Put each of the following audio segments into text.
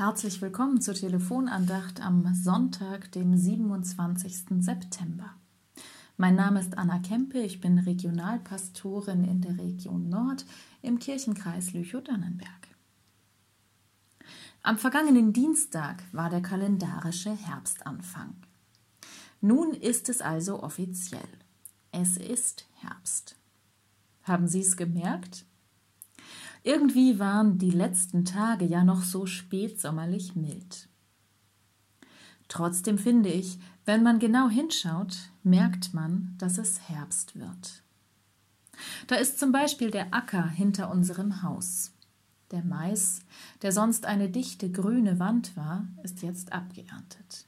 Herzlich willkommen zur Telefonandacht am Sonntag, dem 27. September. Mein Name ist Anna Kempe, ich bin Regionalpastorin in der Region Nord im Kirchenkreis Lüchow-Dannenberg. Am vergangenen Dienstag war der kalendarische Herbstanfang. Nun ist es also offiziell. Es ist Herbst. Haben Sie es gemerkt? Irgendwie waren die letzten Tage ja noch so spätsommerlich mild. Trotzdem finde ich, wenn man genau hinschaut, merkt man, dass es Herbst wird. Da ist zum Beispiel der Acker hinter unserem Haus. Der Mais, der sonst eine dichte grüne Wand war, ist jetzt abgeerntet.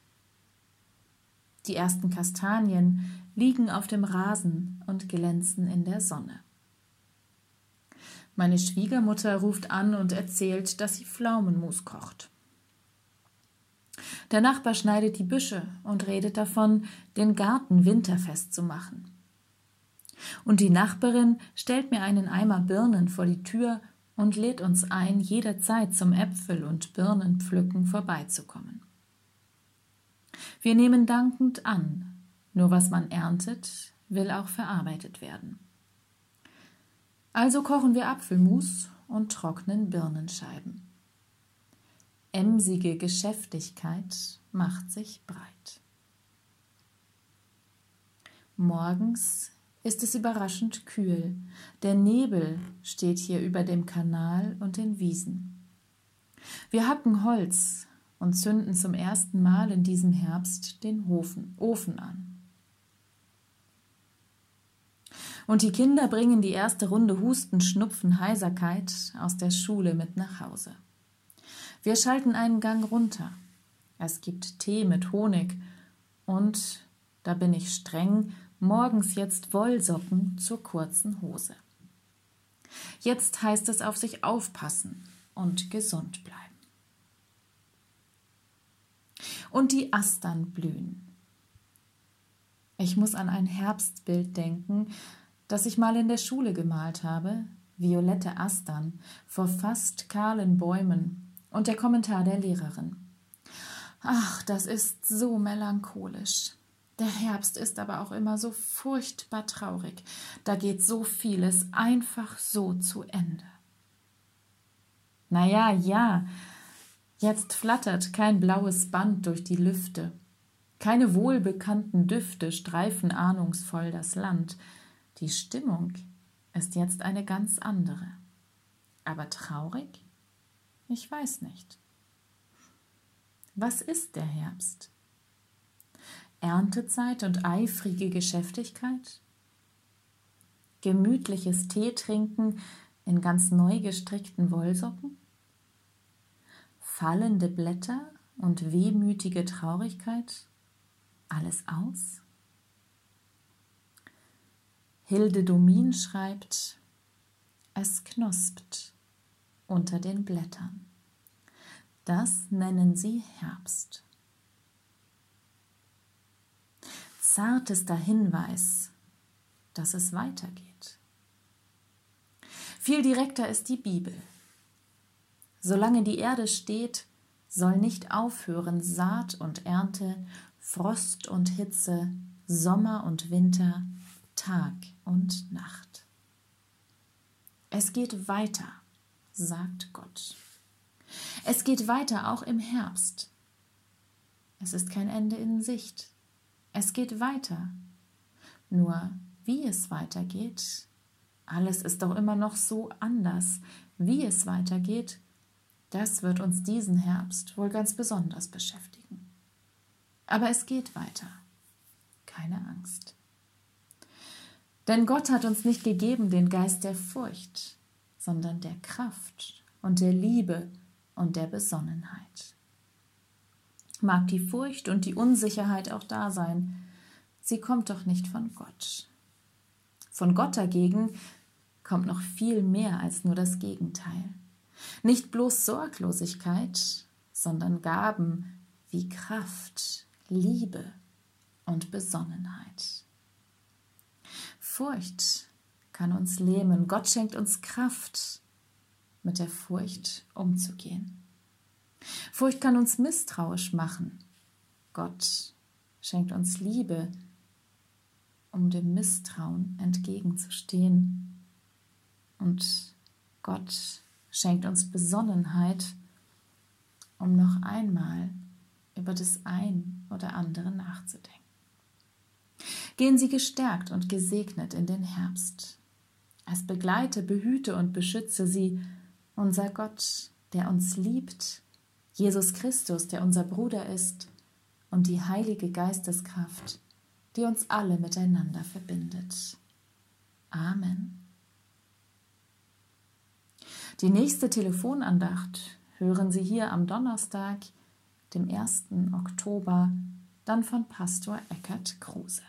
Die ersten Kastanien liegen auf dem Rasen und glänzen in der Sonne. Meine Schwiegermutter ruft an und erzählt, dass sie Pflaumenmus kocht. Der Nachbar schneidet die Büsche und redet davon, den Garten winterfest zu machen. Und die Nachbarin stellt mir einen Eimer Birnen vor die Tür und lädt uns ein, jederzeit zum Äpfel- und Birnenpflücken vorbeizukommen. Wir nehmen dankend an, nur was man erntet, will auch verarbeitet werden. Also kochen wir Apfelmus und trocknen Birnenscheiben. Emsige Geschäftigkeit macht sich breit. Morgens ist es überraschend kühl. Der Nebel steht hier über dem Kanal und den Wiesen. Wir hacken Holz und zünden zum ersten Mal in diesem Herbst den Ofen, an. Und die Kinder bringen die erste Runde Husten, Schnupfen, Heiserkeit aus der Schule mit nach Hause. Wir schalten einen Gang runter. Es gibt Tee mit Honig und, da bin ich streng, morgens jetzt Wollsocken zur kurzen Hose. Jetzt heißt es auf sich aufpassen und gesund bleiben. Und die Astern blühen. Ich muss an ein Herbstbild denken, das ich mal in der Schule gemalt habe, violette Astern vor fast kahlen Bäumen und der Kommentar der Lehrerin. Ach, das ist so melancholisch. Der Herbst ist aber auch immer so furchtbar traurig. Da geht so vieles einfach so zu Ende. Na ja, ja, jetzt flattert kein blaues Band durch die Lüfte. Keine wohlbekannten Düfte streifen ahnungsvoll das Land. Die Stimmung ist jetzt eine ganz andere. Aber traurig? Ich weiß nicht. Was ist der Herbst? Erntezeit und eifrige Geschäftigkeit? Gemütliches Tee trinken in ganz neu gestrickten Wollsocken? Fallende Blätter und wehmütige Traurigkeit? Alles aus? Hilde Domin schreibt, es knospt unter den Blättern. Das nennen sie Herbst. Zartester Hinweis, dass es weitergeht. Viel direkter ist die Bibel. Solange die Erde steht, soll nicht aufhören Saat und Ernte, Frost und Hitze, Sommer und Winter, Tag und Nacht. Es geht weiter, sagt Gott. Es geht weiter auch im Herbst. Es ist kein Ende in Sicht. Es geht weiter. Nur wie es weitergeht, alles ist doch immer noch so anders. Wie es weitergeht, das wird uns diesen Herbst wohl ganz besonders beschäftigen. Aber es geht weiter. Keine Angst. Denn Gott hat uns nicht gegeben den Geist der Furcht, sondern der Kraft und der Liebe und der Besonnenheit. Mag die Furcht und die Unsicherheit auch da sein, sie kommt doch nicht von Gott. Von Gott dagegen kommt noch viel mehr als nur das Gegenteil. Nicht bloß Sorglosigkeit, sondern Gaben wie Kraft, Liebe und Besonnenheit. Furcht kann uns lähmen. Gott schenkt uns Kraft, mit der Furcht umzugehen. Furcht kann uns misstrauisch machen. Gott schenkt uns Liebe, um dem Misstrauen entgegenzustehen. Und Gott schenkt uns Besonnenheit, um noch einmal über das ein oder andere nachzudenken. Gehen Sie gestärkt und gesegnet in den Herbst. Es begleite, behüte und beschütze Sie, unser Gott, der uns liebt, Jesus Christus, der unser Bruder ist, und die heilige Geisteskraft, die uns alle miteinander verbindet. Amen. Die nächste Telefonandacht hören Sie hier am Donnerstag, dem 1. Oktober, dann von Pastor Eckert Kruse.